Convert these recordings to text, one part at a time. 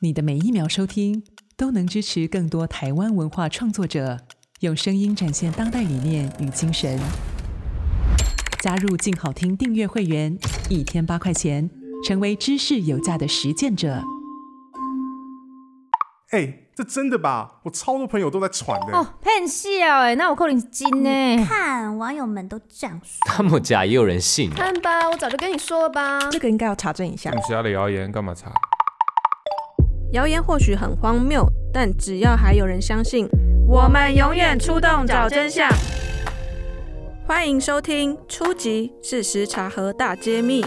你的每一秒收听都能支持更多台湾文化创作者，用声音展现当代理念与精神。加入静好听订阅会员，一天八块钱，成为知识有价的实践者。哎、欸，这真的吧？我超多朋友都在传的。哦，骗笑哎，那我扣你金呢？看网友们都这样说，那么假也有人信？看吧，我早就跟你说了吧。这个应该要查证一下。其他的谣言干嘛查？谣言或许很荒谬，但只要还有人相信，我们永远出动找真相。欢迎收听《初级！事实查核大揭秘》。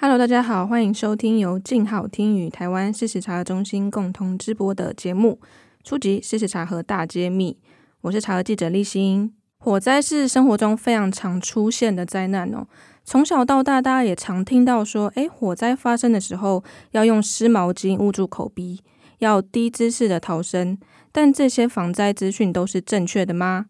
Hello，大家好，欢迎收听由静好听与台湾事实查核中心共同直播的节目《初级！事实查核大揭秘》。我是查核记者立新。火灾是生活中非常常出现的灾难哦。从小到大，大家也常听到说，诶，火灾发生的时候要用湿毛巾捂住口鼻，要低姿势的逃生。但这些防灾资讯都是正确的吗？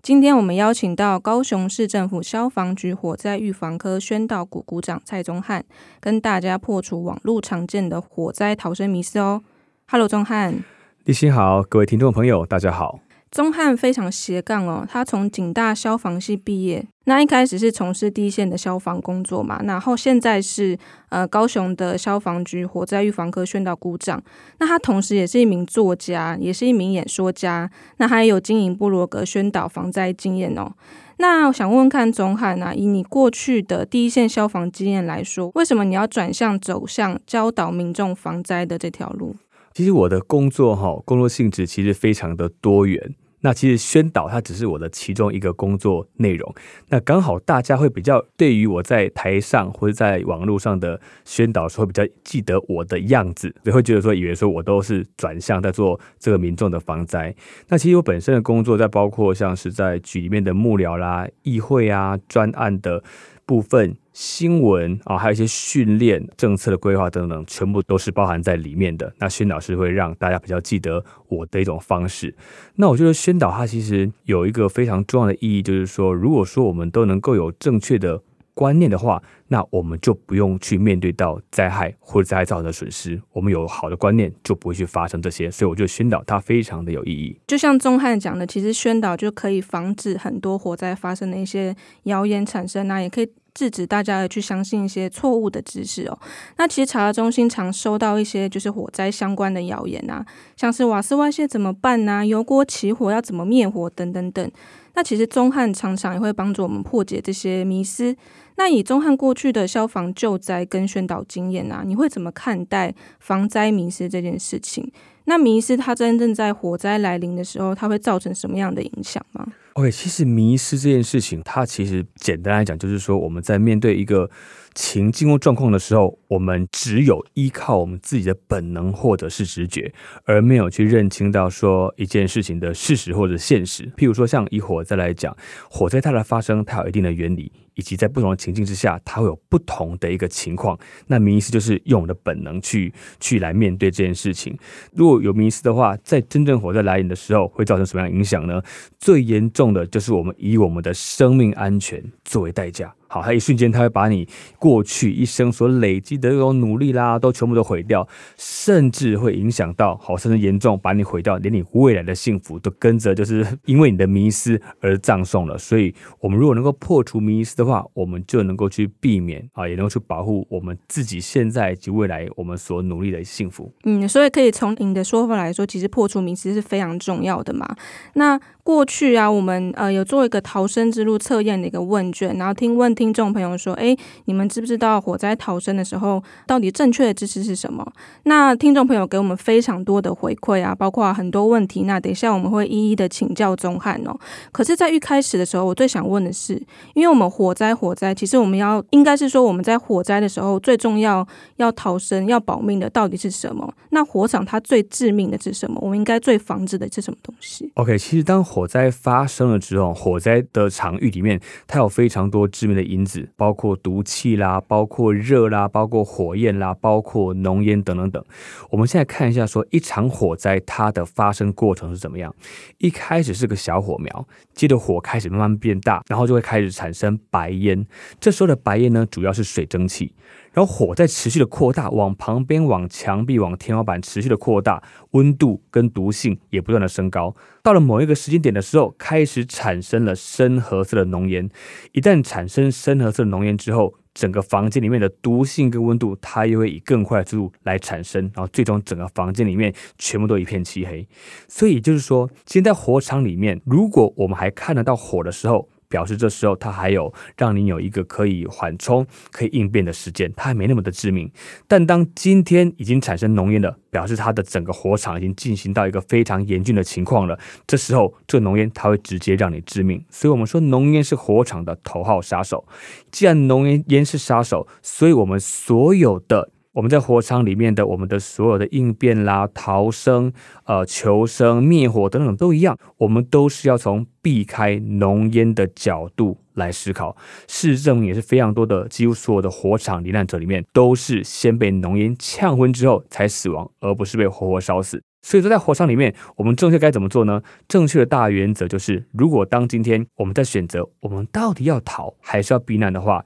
今天我们邀请到高雄市政府消防局火灾预防科宣导股股长蔡宗翰，跟大家破除网络常见的火灾逃生迷思哦。Hello，宗翰，立新好，各位听众朋友，大家好。宗翰非常斜杠哦，他从警大消防系毕业，那一开始是从事第一线的消防工作嘛，然后现在是呃高雄的消防局火灾预防科宣导股长。那他同时也是一名作家，也是一名演说家，那还有经营布罗格宣导防灾经验哦。那我想问问看宗翰啊，以你过去的第一线消防经验来说，为什么你要转向走向教导民众防灾的这条路？其实我的工作哈，工作性质其实非常的多元。那其实宣导它只是我的其中一个工作内容。那刚好大家会比较对于我在台上或者在网络上的宣导的时候，比较记得我的样子，也会觉得说以为说我都是转向在做这个民众的防灾。那其实我本身的工作在包括像是在局里面的幕僚啦、议会啊、专案的部分。新闻啊，还有一些训练、政策的规划等等，全部都是包含在里面的。那宣导是会让大家比较记得我的一种方式。那我觉得宣导它其实有一个非常重要的意义，就是说，如果说我们都能够有正确的观念的话，那我们就不用去面对到灾害或者灾害造成的损失。我们有好的观念，就不会去发生这些。所以我觉得宣导它非常的有意义。就像宗翰讲的，其实宣导就可以防止很多火灾发生的一些谣言产生啊，也可以。制止大家去相信一些错误的知识哦。那其实查核中心常收到一些就是火灾相关的谣言啊，像是瓦斯外泄怎么办呢、油锅起火要怎么灭火等等等。那其实中汉常常也会帮助我们破解这些迷思。那以中汉过去的消防救灾跟宣导经验啊，你会怎么看待防灾迷思这件事情？那迷思它真正在火灾来临的时候，它会造成什么样的影响吗？OK，其实迷思这件事情，它其实简单来讲，就是说我们在面对一个情境或状况的时候，我们只有依靠我们自己的本能或者是直觉，而没有去认清到说一件事情的事实或者现实。譬如说，像以火灾来讲，火灾它的发生，它有一定的原理。以及在不同的情境之下，它会有不同的一个情况。那迷思就是用我们的本能去去来面对这件事情。如果有迷思的话，在真正火灾来临的时候，会造成什么样的影响呢？最严重的就是我们以我们的生命安全作为代价。好，它一瞬间，它会把你过去一生所累积的这种努力啦，都全部都毁掉，甚至会影响到，好，甚至严重把你毁掉，连你未来的幸福都跟着，就是因为你的迷思而葬送了。所以，我们如果能够破除迷思的的话，我们就能够去避免啊，也能够去保护我们自己现在及未来我们所努力的幸福。嗯，所以可以从你的说法来说，其实破除名词是非常重要的嘛。那过去啊，我们呃有做一个逃生之路测验的一个问卷，然后听问听众朋友说，哎，你们知不知道火灾逃生的时候到底正确的知识是什么？那听众朋友给我们非常多的回馈啊，包括很多问题。那等一下我们会一一的请教钟汉哦。可是，在一开始的时候，我最想问的是，因为我们火灾火灾，其实我们要应该是说我们在火灾的时候最重要要逃生要保命的到底是什么？那火场它最致命的是什么？我们应该最防止的是什么东西？OK，其实当火灾发生了之后，火灾的场域里面，它有非常多致命的因子，包括毒气啦，包括热啦，包括火焰啦，包括浓烟等等等。我们现在看一下，说一场火灾它的发生过程是怎么样？一开始是个小火苗，接着火开始慢慢变大，然后就会开始产生白烟。这时候的白烟呢，主要是水蒸气。然后火在持续的扩大，往旁边、往墙壁、往天花板持续的扩大，温度跟毒性也不断的升高。到了某一个时间点的时候，开始产生了深褐色的浓烟。一旦产生深褐色的浓烟之后，整个房间里面的毒性跟温度，它又会以更快的速度来产生，然后最终整个房间里面全部都一片漆黑。所以就是说，现在火场里面，如果我们还看得到火的时候，表示这时候它还有让你有一个可以缓冲、可以应变的时间，它还没那么的致命。但当今天已经产生浓烟了，表示它的整个火场已经进行到一个非常严峻的情况了。这时候这浓烟它会直接让你致命。所以我们说浓烟是火场的头号杀手。既然浓烟烟是杀手，所以我们所有的。我们在火场里面的我们的所有的应变啦、逃生、呃求生、灭火等等都一样，我们都是要从避开浓烟的角度来思考。事实证明也是非常多的，几乎所有的火场罹难者里面都是先被浓烟呛昏之后才死亡，而不是被活活烧死。所以说，在火场里面，我们正确该怎么做呢？正确的大原则就是，如果当今天我们在选择我们到底要逃还是要避难的话。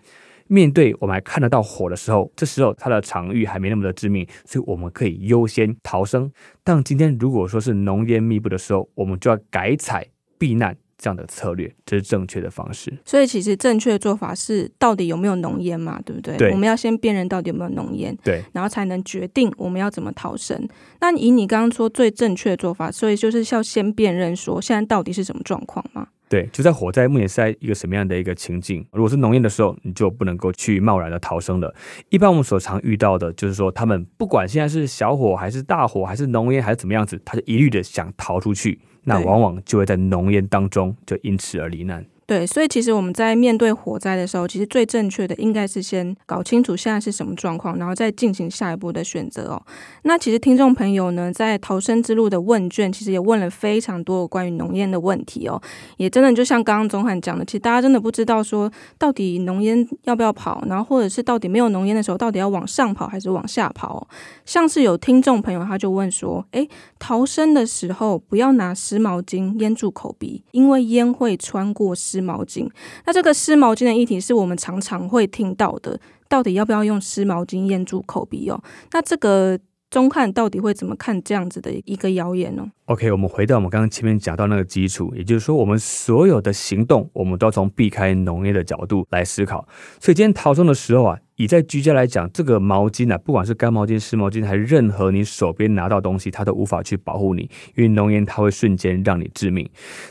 面对我们还看得到火的时候，这时候它的场域还没那么的致命，所以我们可以优先逃生。但今天如果说是浓烟密布的时候，我们就要改采避难这样的策略，这是正确的方式。所以其实正确的做法是，到底有没有浓烟嘛？对不对？对。我们要先辨认到底有没有浓烟，对，然后才能决定我们要怎么逃生。那以你刚刚说最正确的做法，所以就是要先辨认说现在到底是什么状况吗？对，就在火灾目前是在一个什么样的一个情境？如果是浓烟的时候，你就不能够去贸然的逃生了。一般我们所常遇到的就是说，他们不管现在是小火还是大火，还是浓烟还是怎么样子，他就一律的想逃出去，那往往就会在浓烟当中就因此而罹难。对，所以其实我们在面对火灾的时候，其实最正确的应该是先搞清楚现在是什么状况，然后再进行下一步的选择哦。那其实听众朋友呢，在逃生之路的问卷，其实也问了非常多关于浓烟的问题哦。也真的就像刚刚宗翰讲的，其实大家真的不知道说到底浓烟要不要跑，然后或者是到底没有浓烟的时候，到底要往上跑还是往下跑哦。像是有听众朋友他就问说，诶，逃生的时候不要拿湿毛巾淹住口鼻，因为烟会穿过湿。湿毛巾，那这个湿毛巾的议题是我们常常会听到的，到底要不要用湿毛巾掩住口鼻哦？那这个中看到底会怎么看这样子的一个谣言呢？OK，我们回到我们刚刚前面讲到那个基础，也就是说，我们所有的行动，我们都要从避开农业的角度来思考。所以今天逃生的时候啊。以在居家来讲，这个毛巾啊，不管是干毛巾、湿毛巾，还是任何你手边拿到东西，它都无法去保护你，因为浓烟它会瞬间让你致命。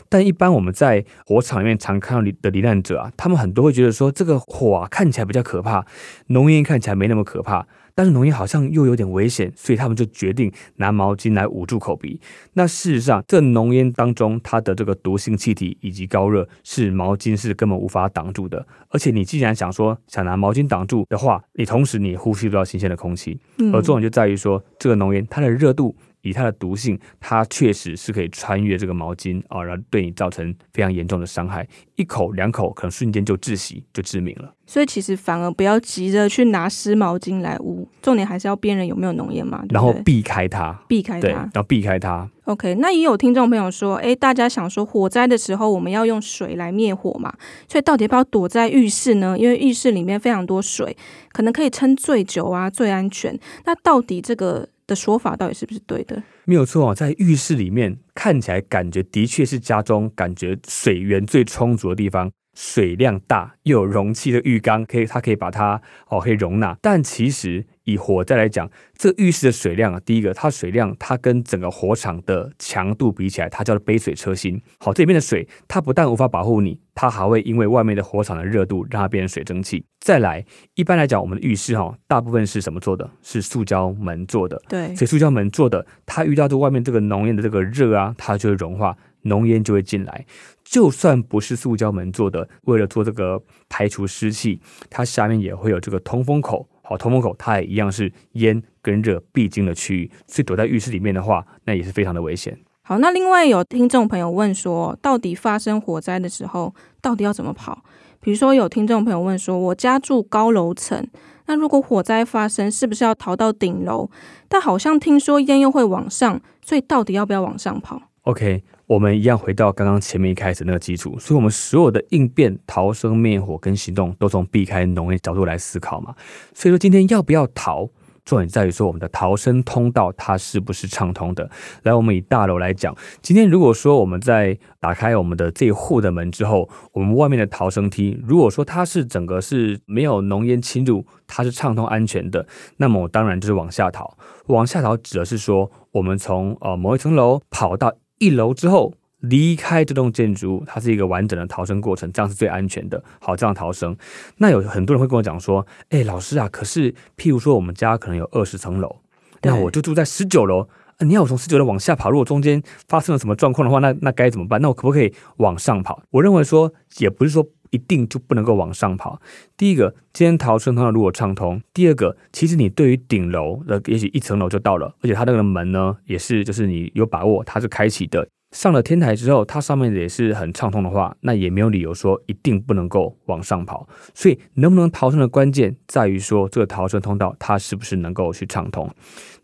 但一般我们在火场里面常看到的罹难者啊，他们很多会觉得说，这个火啊看起来比较可怕，浓烟看起来没那么可怕。但是浓烟好像又有点危险，所以他们就决定拿毛巾来捂住口鼻。那事实上，这浓烟当中它的这个毒性气体以及高热是毛巾是根本无法挡住的。而且你既然想说想拿毛巾挡住的话，你同时你也呼吸不到新鲜的空气。而重点就在于说，这个浓烟它的热度。以它的毒性，它确实是可以穿越这个毛巾啊，然后对你造成非常严重的伤害，一口两口可能瞬间就窒息，就致命了。所以其实反而不要急着去拿湿毛巾来捂，重点还是要辨认有没有浓烟嘛，对对，然后避开它，避开它，对，然后避开它。OK，那也有听众朋友说，哎，大家想说火灾的时候我们要用水来灭火嘛，所以到底要不要躲在浴室呢？因为浴室里面非常多水，可能可以撑最久啊，最安全。那到底这个？的说法到底是不是对的？没有错啊，在浴室里面看起来感觉的确是家中感觉水源最充足的地方，水量大又有容器的浴缸，可以它可以把它哦可以容纳，但其实。以火灾来讲，这浴室的水量啊，第一个，它水量它跟整个火场的强度比起来，它叫做杯水车薪。好，这里面的水，它不但无法保护你，它还会因为外面的火场的热度，让它变成水蒸气。再来，一般来讲，我们的浴室哈，大部分是什么做的？是塑胶门做的。对，所以塑胶门做的，它遇到这外面这个浓烟的这个热啊，它就会融化，浓烟就会进来。就算不是塑胶门做的，为了做这个排除湿气，它下面也会有这个通风口。好，通风口它也一样是烟跟热必经的区域，所以躲在浴室里面的话，那也是非常的危险。好，那另外有听众朋友问说，到底发生火灾的时候，到底要怎么跑？比如说有听众朋友问说，我家住高楼层，那如果火灾发生，是不是要逃到顶楼？但好像听说烟又会往上，所以到底要不要往上跑？OK，我们一样回到刚刚前面一开始那个基础，所以我们所有的应变、逃生、灭火跟行动，都从避开浓烟角度来思考嘛。所以说今天要不要逃？重点在于说，我们的逃生通道它是不是畅通的？来，我们以大楼来讲，今天如果说我们在打开我们的这一户的门之后，我们外面的逃生梯，如果说它是整个是没有浓烟侵入，它是畅通安全的，那么我当然就是往下逃。往下逃指的是说，我们从呃某一层楼跑到一楼之后。离开这栋建筑物，它是一个完整的逃生过程，这样是最安全的。好，这样逃生。那有很多人会跟我讲说：“哎，老师啊，可是譬如说我们家可能有二十层楼，那我就住在十九楼，啊，你要我从十九楼往下跑，如果中间发生了什么状况的话，那那该怎么办？那我可不可以往上跑？我认为说，也不是说一定就不能够往上跑。第一个，今天逃生通道如果畅通；第二个，其实你对于顶楼的，也许一层楼就到了，而且它那个门呢，也是就是你有把握它是开启的。上了天台之后，它上面也是很畅通的话，那也没有理由说一定不能够往上跑。所以能不能逃生的关键在于说这个逃生通道它是不是能够去畅通。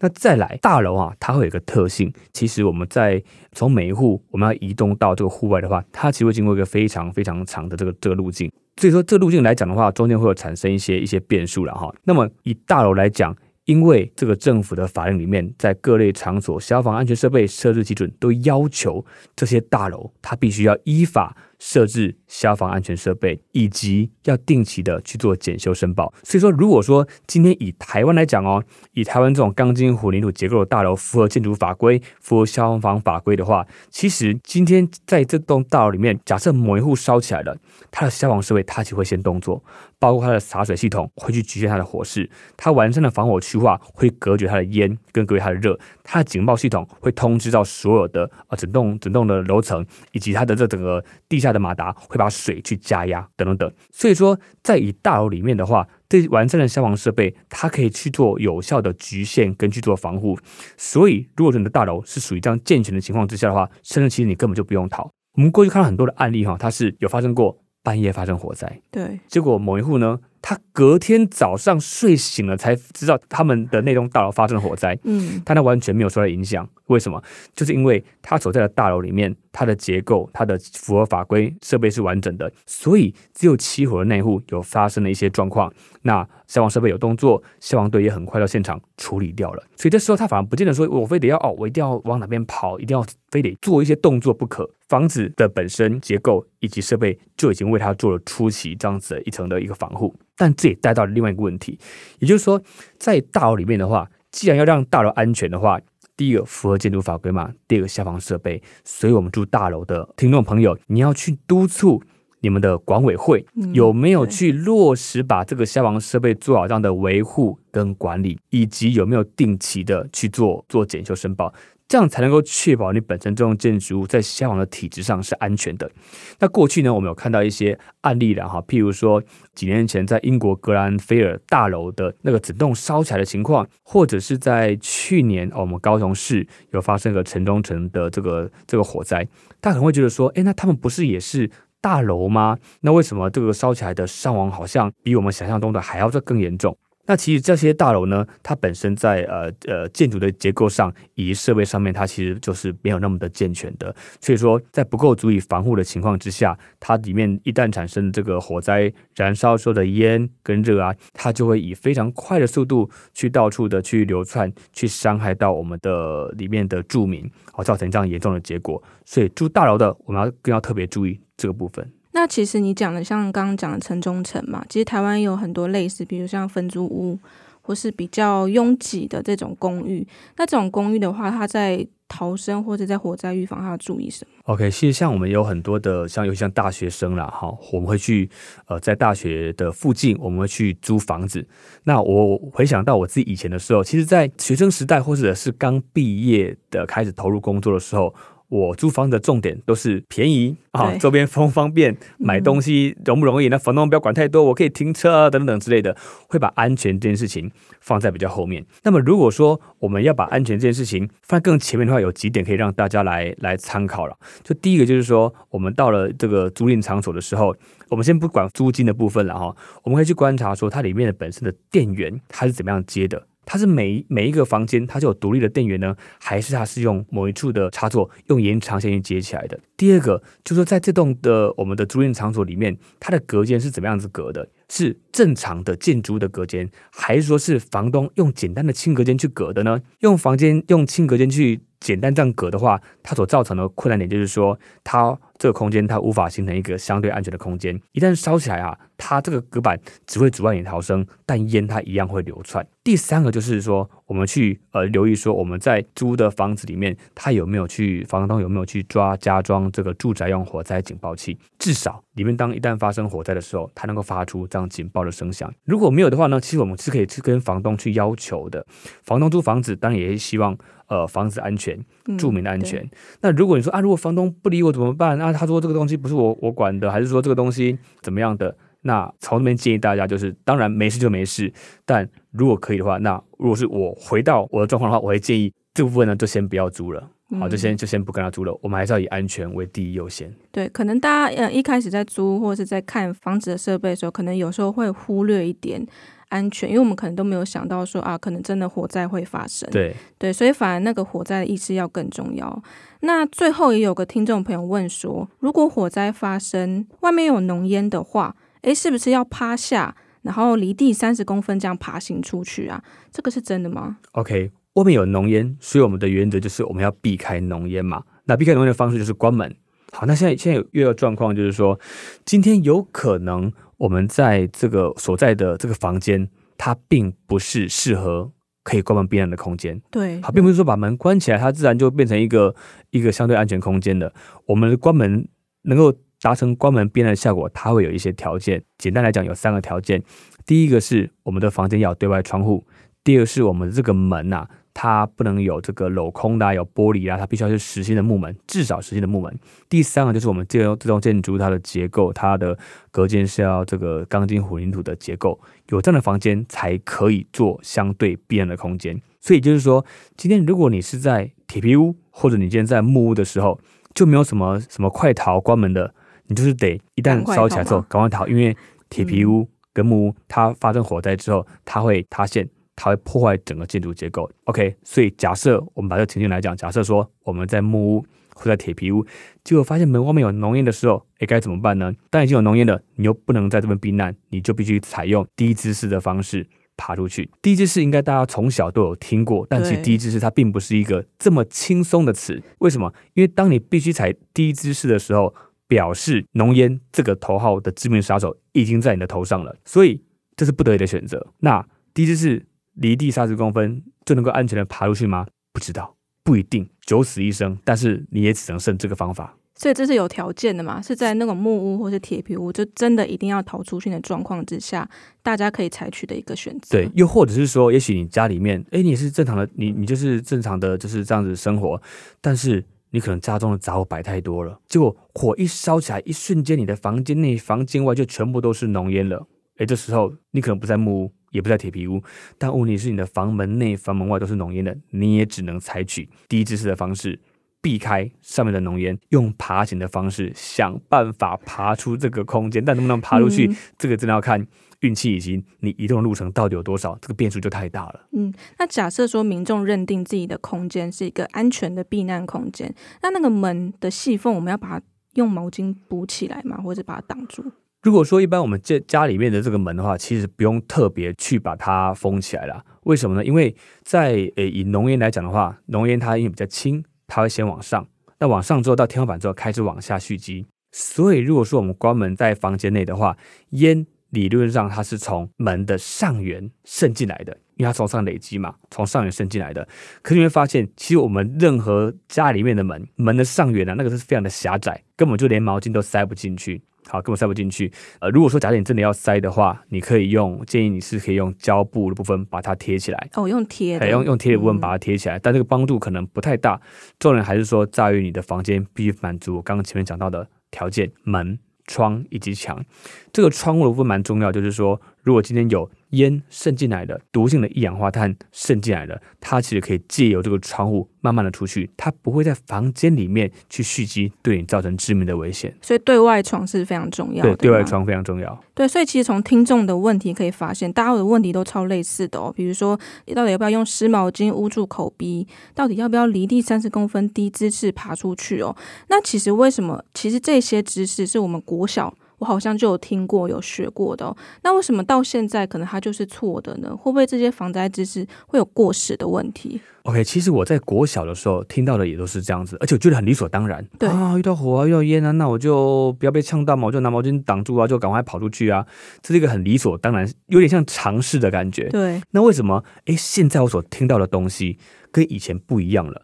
那再来大楼啊，它会有一个特性，其实我们在从每一户我们要移动到这个户外的话，它其实会经过一个非常非常长的这个这个路径。所以说这个路径来讲的话，中间会有产生一些一些变数了哈。那么以大楼来讲。因为这个政府的法令里面，在各类场所消防安全设备设置基准都要求这些大楼，它必须要依法。设置消防安全设备，以及要定期的去做检修申报。所以说，如果说今天以台湾来讲哦，以台湾这种钢筋混凝土结构的大楼，符合建筑法规、符合消防法规的话，其实今天在这栋大楼里面，假设某一户烧起来了，它的消防设备它就会先动作，包括它的洒水系统会去局限它的火势，它完善的防火区划会隔绝它的烟跟隔绝它的热，它的警报系统会通知到所有的啊整栋整栋的楼层以及它的这整个地下。的马达会把水去加压，等等等。所以说，在以大楼里面的话，这完善的消防设备，它可以去做有效的局限跟去做防护。所以，如果说你的大楼是属于这样健全的情况之下的话，甚至其实你根本就不用逃。我们过去看到很多的案例哈，它是有发生过半夜发生火灾，对，结果某一户呢。他隔天早上睡醒了才知道他们的那栋大楼发生了火灾，嗯，但他完全没有受到影响。为什么？就是因为他所在的大楼里面，它的结构、它的符合法规，设备是完整的，所以只有起火的那户有发生了一些状况，那消防设备有动作，消防队也很快到现场处理掉了。所以这时候他反而不见得说我非得要哦，我一定要往哪边跑，一定要非得做一些动作不可。房子的本身结构以及设备就已经为他做了初期这样子的一层的一个防护。但这也带到了另外一个问题，也就是说，在大楼里面的话，既然要让大楼安全的话，第一个符合建筑法规嘛，第二个消防设备，所以我们住大楼的听众朋友，你要去督促你们的管委会有没有去落实把这个消防设备做好这样的维护跟管理，以及有没有定期的去做做检修申报。这样才能够确保你本身这种建筑物在消防的体质上是安全的。那过去呢，我们有看到一些案例了哈，譬如说几年前在英国格兰菲尔大楼的那个整栋烧起来的情况，或者是在去年我们高雄市有发生个城中城的这个这个火灾，大家可能会觉得说，诶，那他们不是也是大楼吗？那为什么这个烧起来的伤亡好像比我们想象中的还要再更严重？那其实这些大楼呢，它本身在呃呃建筑的结构上以及设备上面，它其实就是没有那么的健全的。所以说，在不够足以防护的情况之下，它里面一旦产生这个火灾，燃烧时候的烟跟热啊，它就会以非常快的速度去到处的去流窜，去伤害到我们的里面的住民，好造成这样严重的结果。所以住大楼的，我们要更要特别注意这个部分。那其实你讲的像刚刚讲的城中城嘛，其实台湾有很多类似，比如像分租屋或是比较拥挤的这种公寓。那这种公寓的话，它在逃生或者在火灾预防，它要注意什么？OK，其实像我们有很多的，像尤其像大学生啦，哈，我们会去呃在大学的附近，我们会去租房子。那我回想到我自己以前的时候，其实，在学生时代或者是刚毕业的开始投入工作的时候。我租房的重点都是便宜啊，周边方不方便，买东西容不容易？那房东不要管太多，我可以停车啊，等等之类的，会把安全这件事情放在比较后面。那么如果说我们要把安全这件事情放在更前面的话，有几点可以让大家来来参考了。就第一个就是说，我们到了这个租赁场所的时候，我们先不管租金的部分了哈，我们可以去观察说它里面的本身的电源它是怎么样接的。它是每每一个房间，它就有独立的电源呢，还是它是用某一处的插座用延长线去接起来的？第二个就是说，在这栋的我们的租赁场所里面，它的隔间是怎么样子隔的？是正常的建筑的隔间，还是说是房东用简单的轻隔间去隔的呢？用房间用轻隔间去简单这样隔的话，它所造成的困难点就是说，它这个空间它无法形成一个相对安全的空间。一旦烧起来啊，它这个隔板只会阻碍你逃生，但烟它一样会流窜。第三个就是说，我们去呃留意说，我们在租的房子里面，它有没有去房东有没有去抓加装这个住宅用火灾警报器？至少里面当一旦发生火灾的时候，它能够发出这样警报的声响。如果没有的话呢，其实我们是可以去跟房东去要求的。房东租房子当然也是希望。呃，房子安全，住民的安全。嗯、那如果你说啊，如果房东不理我怎么办？啊，他说这个东西不是我我管的，还是说这个东西怎么样的？那从这边建议大家就是，当然没事就没事。但如果可以的话，那如果是我回到我的状况的话，我会建议这部分呢就先不要租了。好，就先就先不跟他租了。我们还是要以安全为第一优先。对，可能大家呃一开始在租或者是在看房子的设备的时候，可能有时候会忽略一点。安全，因为我们可能都没有想到说啊，可能真的火灾会发生。对对，所以反而那个火灾的意识要更重要。那最后也有个听众朋友问说，如果火灾发生，外面有浓烟的话，诶，是不是要趴下，然后离地三十公分这样爬行出去啊？这个是真的吗？OK，外面有浓烟，所以我们的原则就是我们要避开浓烟嘛。那避开浓烟的方式就是关门。好，那现在现在遇到状况，就是说今天有可能。我们在这个所在的这个房间，它并不是适合可以关门避难的空间。对，好，并不是说把门关起来，它自然就变成一个一个相对安全空间的。我们的关门能够达成关门避难的效果，它会有一些条件。简单来讲，有三个条件。第一个是我们的房间要有对外窗户，第二个是我们的这个门呐、啊。它不能有这个镂空的、啊，有玻璃啊，它必须要是实心的木门，至少实心的木门。第三个就是我们这这栋建筑它的结构，它的隔间是要这个钢筋混凝土的结构，有这样的房间才可以做相对避难的空间。所以就是说，今天如果你是在铁皮屋，或者你今天在木屋的时候，就没有什么什么快逃关门的，你就是得一旦烧起来之后赶快逃，因为铁皮屋跟木屋它发生火灾之后，它会塌陷。它会破坏整个建筑结构。OK，所以假设我们把这个情境来讲，假设说我们在木屋或在铁皮屋，结果发现门外面有浓烟的时候，诶，该怎么办呢？当已经有浓烟了，你又不能在这边避难，你就必须采用低姿势的方式爬出去。低姿势应该大家从小都有听过，但其实低姿势它并不是一个这么轻松的词。为什么？因为当你必须踩低姿势的时候，表示浓烟这个头号的致命杀手已经在你的头上了，所以这是不得已的选择。那低姿势。离地三十公分就能够安全的爬出去吗？不知道，不一定，九死一生。但是你也只能剩这个方法。所以这是有条件的嘛？是在那种木屋或是铁皮屋，就真的一定要逃出去的状况之下，大家可以采取的一个选择。对，又或者是说，也许你家里面，哎，你是正常的，你你就是正常的就是这样子生活，但是你可能家中的杂物摆太多了，结果火一烧起来，一瞬间，你的房间内、房间外就全部都是浓烟了。哎，这时候你可能不在木屋。也不在铁皮屋，但问题是你的房门内、房门外都是浓烟的，你也只能采取低姿势的方式避开上面的浓烟，用爬行的方式想办法爬出这个空间。但能不能爬出去，嗯、这个真的要看运气以及你移动的路程到底有多少，这个变数就太大了。嗯，那假设说民众认定自己的空间是一个安全的避难空间，那那个门的细缝，我们要把它用毛巾补起来吗？或者把它挡住？如果说一般我们这家里面的这个门的话，其实不用特别去把它封起来了。为什么呢？因为在诶以浓烟来讲的话，浓烟它因为比较轻，它会先往上，那往上之后到天花板之后开始往下蓄积。所以如果说我们关门在房间内的话，烟理论上它是从门的上缘渗进来的，因为它从上累积嘛，从上缘渗进来的。可是你会发现，其实我们任何家里面的门，门的上缘啊，那个是非常的狭窄，根本就连毛巾都塞不进去。好，根本塞不进去。呃，如果说假设你真的要塞的话，你可以用建议你是可以用胶布的部分把它贴起来。哦，用贴的，用用贴的部分把它贴起来，嗯、但这个帮助可能不太大。重点还是说在于你的房间必须满足我刚刚前面讲到的条件：门、窗以及墙。这个窗户的部分蛮重要，就是说如果今天有烟渗进来的毒性的一氧化碳渗进来的，它其实可以借由这个窗户慢慢的出去，它不会在房间里面去蓄积，对你造成致命的危险。所以对外窗是非常重要的。对，对外窗非常重要。对，所以其实从听众的问题可以发现，大家的问题都超类似的哦。比如说，你到底要不要用湿毛巾捂住口鼻？到底要不要离地三十公分低姿势爬出去哦？那其实为什么？其实这些知识是我们国小。我好像就有听过、有学过的哦，那为什么到现在可能它就是错的呢？会不会这些防灾知识会有过时的问题？OK，其实我在国小的时候听到的也都是这样子，而且我觉得很理所当然。对啊，遇到火啊，遇到烟啊，那我就不要被呛到嘛，我就拿毛巾挡住啊，就赶快跑出去啊，这是一个很理所当然，有点像尝试的感觉。对，那为什么哎，现在我所听到的东西跟以前不一样了？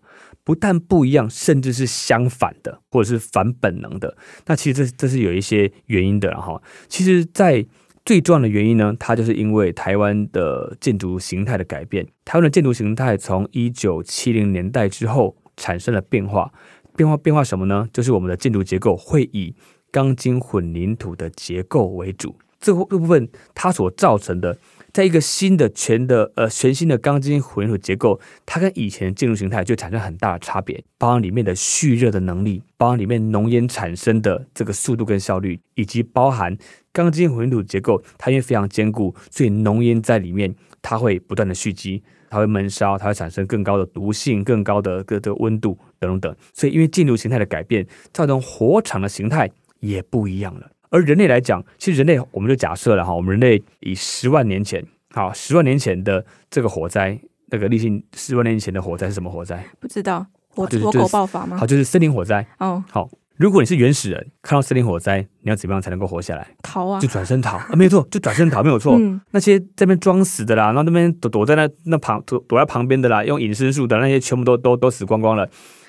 不但不一样，甚至是相反的，或者是反本能的。那其实这这是有一些原因的，哈。其实，在最重要的原因呢，它就是因为台湾的建筑形态的改变。台湾的建筑形态从一九七零年代之后产生了变化，变化变化什么呢？就是我们的建筑结构会以钢筋混凝土的结构为主。这个部分它所造成的。在一个新的全的呃全新的钢筋混凝土结构，它跟以前的建筑形态就产生很大的差别，包含里面的蓄热的能力，包含里面浓烟产生的这个速度跟效率，以及包含钢筋混凝土结构，它因为非常坚固，所以浓烟在里面它会不断的蓄积，它会闷烧，它会产生更高的毒性、更高的各个温度等等等。所以因为建筑形态的改变，造成火场的形态也不一样了。而人类来讲，其实人类我们就假设了哈，我们人类以十万年前，好，十万年前的这个火灾，那个历经十万年前的火灾是什么火灾？不知道，火火狗爆发吗？好，就是森林火灾。哦，好，如果你是原始人，看到森林火灾，你要怎么样才能够活下来？逃啊！就转身逃啊！没有错，就转身逃，没有错。嗯、那些在那边装死的啦，然后那边躲躲在那那旁躲躲在旁边的啦，用隐身术的那些，全部都都都死光光了，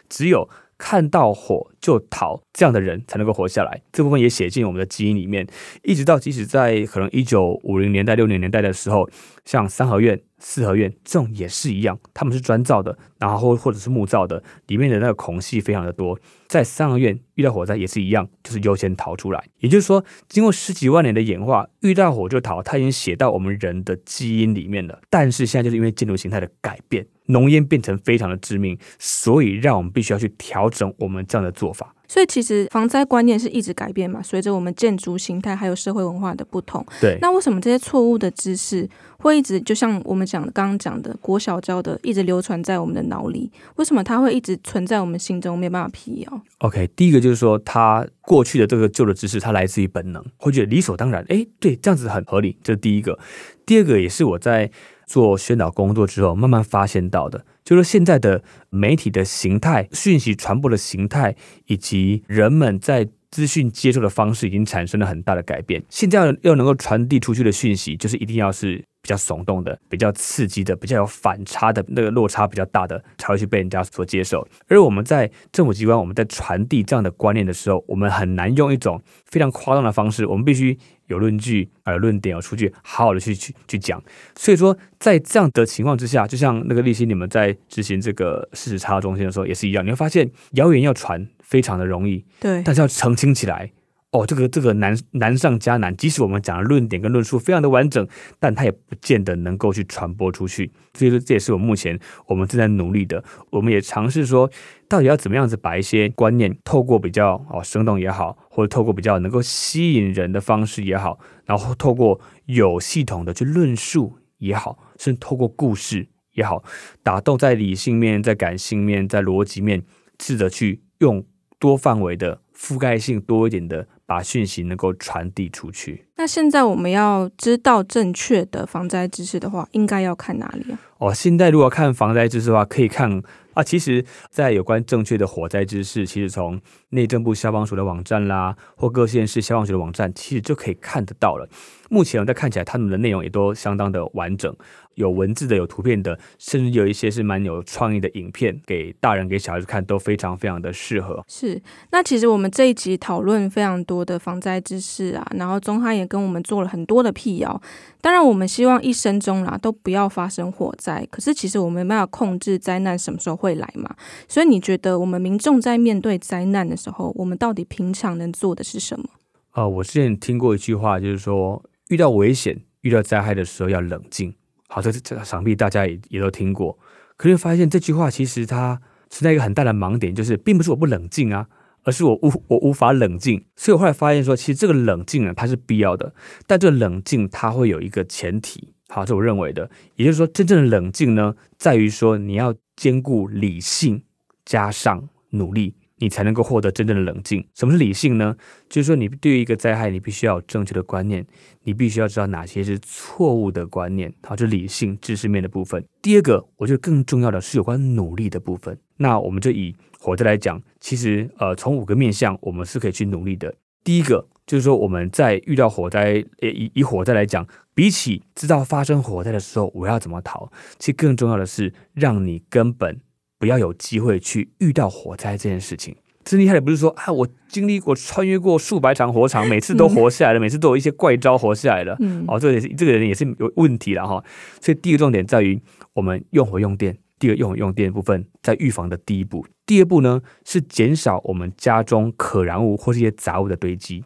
只有。看到火就逃，这样的人才能够活下来。这部分也写进我们的基因里面，一直到即使在可能一九五零年代、六零年代的时候，像三合院、四合院这种也是一样，他们是砖造的，然后或或者是木造的，里面的那个孔隙非常的多。在三合院遇到火灾也是一样，就是优先逃出来。也就是说，经过十几万年的演化，遇到火就逃，它已经写到我们人的基因里面了。但是现在就是因为建筑形态的改变。浓烟变成非常的致命，所以让我们必须要去调整我们这样的做法。所以其实防灾观念是一直改变嘛，随着我们建筑形态还有社会文化的不同。对，那为什么这些错误的知识会一直就像我们讲的刚刚讲的国小教的，一直流传在我们的脑里？为什么它会一直存在我们心中，没有办法辟谣？OK，第一个就是说，它过去的这个旧的知识，它来自于本能，会觉得理所当然。哎，对，这样子很合理，这是第一个。第二个也是我在。做宣导工作之后，慢慢发现到的，就是现在的媒体的形态、讯息传播的形态，以及人们在资讯接受的方式，已经产生了很大的改变。现在要要能够传递出去的讯息，就是一定要是比较耸动的、比较刺激的、比较有反差的，那个落差比较大的，才会去被人家所接受。而我们在政府机关，我们在传递这样的观念的时候，我们很难用一种非常夸张的方式，我们必须。有论据，有论点，有出去，好好的去去去讲。所以说，在这样的情况之下，就像那个立新，你们在执行这个事实查中心的时候也是一样，你会发现谣言要传非常的容易，对，但是要澄清起来，哦，这个这个难难上加难。即使我们讲的论点跟论述非常的完整，但它也不见得能够去传播出去。所以说，这也是我目前我们正在努力的。我们也尝试说。到底要怎么样子把一些观念透过比较哦生动也好，或者透过比较能够吸引人的方式也好，然后透过有系统的去论述也好，甚至透过故事也好，打动在理性面、在感性面、在逻辑面，试着去用多范围的覆盖性多一点的，把讯息能够传递出去。那现在我们要知道正确的防灾知识的话，应该要看哪里啊？哦，现在如果看防灾知识的话，可以看。啊，其实，在有关正确的火灾知识，其实从内政部消防署的网站啦，或各县市消防局的网站，其实就可以看得到了。目前我在看起来，他们的内容也都相当的完整。有文字的，有图片的，甚至有一些是蛮有创意的影片，给大人给小孩子看都非常非常的适合。是，那其实我们这一集讨论非常多的防灾知识啊，然后宗翰也跟我们做了很多的辟谣。当然，我们希望一生中啦都不要发生火灾，可是其实我们没办法控制灾难什么时候会来嘛。所以你觉得我们民众在面对灾难的时候，我们到底平常能做的是什么？呃，我之前听过一句话，就是说遇到危险、遇到灾害的时候要冷静。好，这这想必大家也也都听过，可是发现这句话其实它存在一个很大的盲点，就是并不是我不冷静啊，而是我无我无法冷静。所以我后来发现说，其实这个冷静呢，它是必要的，但这个冷静它会有一个前提，好，这我认为的，也就是说，真正的冷静呢，在于说你要兼顾理性加上努力。你才能够获得真正的冷静。什么是理性呢？就是说，你对于一个灾害，你必须要有正确的观念，你必须要知道哪些是错误的观念。好，这理性知识面的部分。第二个，我觉得更重要的是有关努力的部分。那我们就以火灾来讲，其实呃，从五个面向，我们是可以去努力的。第一个就是说，我们在遇到火灾，呃，以以火灾来讲，比起知道发生火灾的时候我要怎么逃，其实更重要的是让你根本。不要有机会去遇到火灾这件事情。真厉害的不是说啊，我经历过、穿越过数百场火场，每次都活下来了，嗯、每次都有一些怪招活下来了。嗯，哦，这也是这个人也是有问题了哈。所以第一个重点在于我们用火用电。第二个用火用电的部分在预防的第一步。第二步呢是减少我们家中可燃物或是一些杂物的堆积，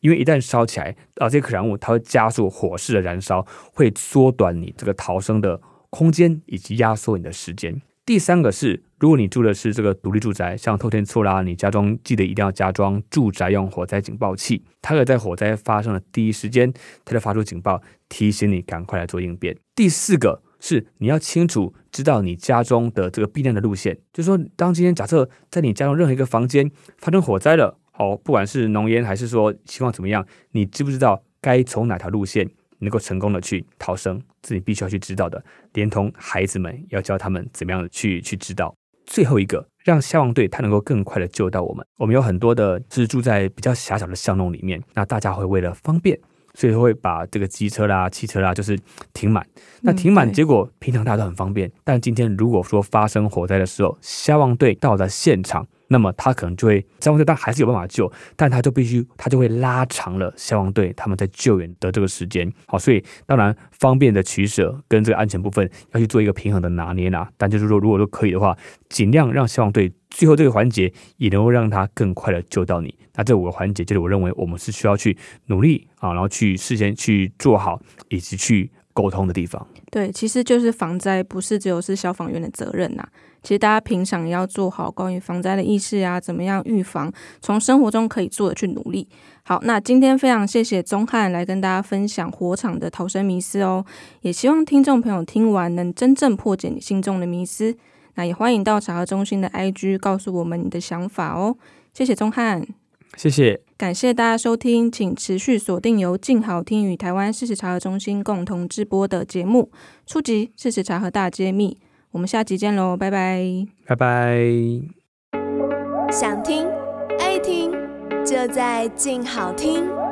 因为一旦烧起来啊，这些可燃物它会加速火势的燃烧，会缩短你这个逃生的空间以及压缩你的时间。第三个是，如果你住的是这个独立住宅，像透天厝啦，你家中记得一定要加装住宅用火灾警报器，它可以在火灾发生的第一时间，它就发出警报，提醒你赶快来做应变。第四个是，你要清楚知道你家中的这个避难的路线，就是说，当今天假设在你家中任何一个房间发生火灾了，哦，不管是浓烟还是说情况怎么样，你知不知道该从哪条路线？能够成功的去逃生，自己必须要去知道的，连同孩子们要教他们怎么样的去去知道。最后一个，让消防队他能够更快的救到我们。我们有很多的是住在比较狭小的巷弄里面，那大家会为了方便，所以会把这个机车啦、汽车啦，就是停满。那停满，结果平常大家都很方便，但今天如果说发生火灾的时候，消防队到了现场。那么他可能就会消防队，但还是有办法救，但他就必须，他就会拉长了消防队他们在救援的这个时间。好，所以当然方便的取舍跟这个安全部分要去做一个平衡的拿捏啦。但就是说，如果说可以的话，尽量让消防队最后这个环节也能够让他更快的救到你。那这五个环节就是我认为我们是需要去努力啊，然后去事先去做好以及去沟通的地方。对，其实就是防灾不是只有是消防员的责任呐。其实大家平常也要做好关于防灾的意识啊，怎么样预防，从生活中可以做的去努力。好，那今天非常谢谢宗翰来跟大家分享火场的逃生迷思哦，也希望听众朋友听完能真正破解你心中的迷思。那也欢迎到查核中心的 IG 告诉我们你的想法哦。谢谢宗翰，谢谢，感谢大家收听，请持续锁定由静好听与台湾事实查核中心共同制播的节目《初级！事实查核大揭秘》。我们下集见喽，拜拜，拜拜。想听爱听，就在静好听。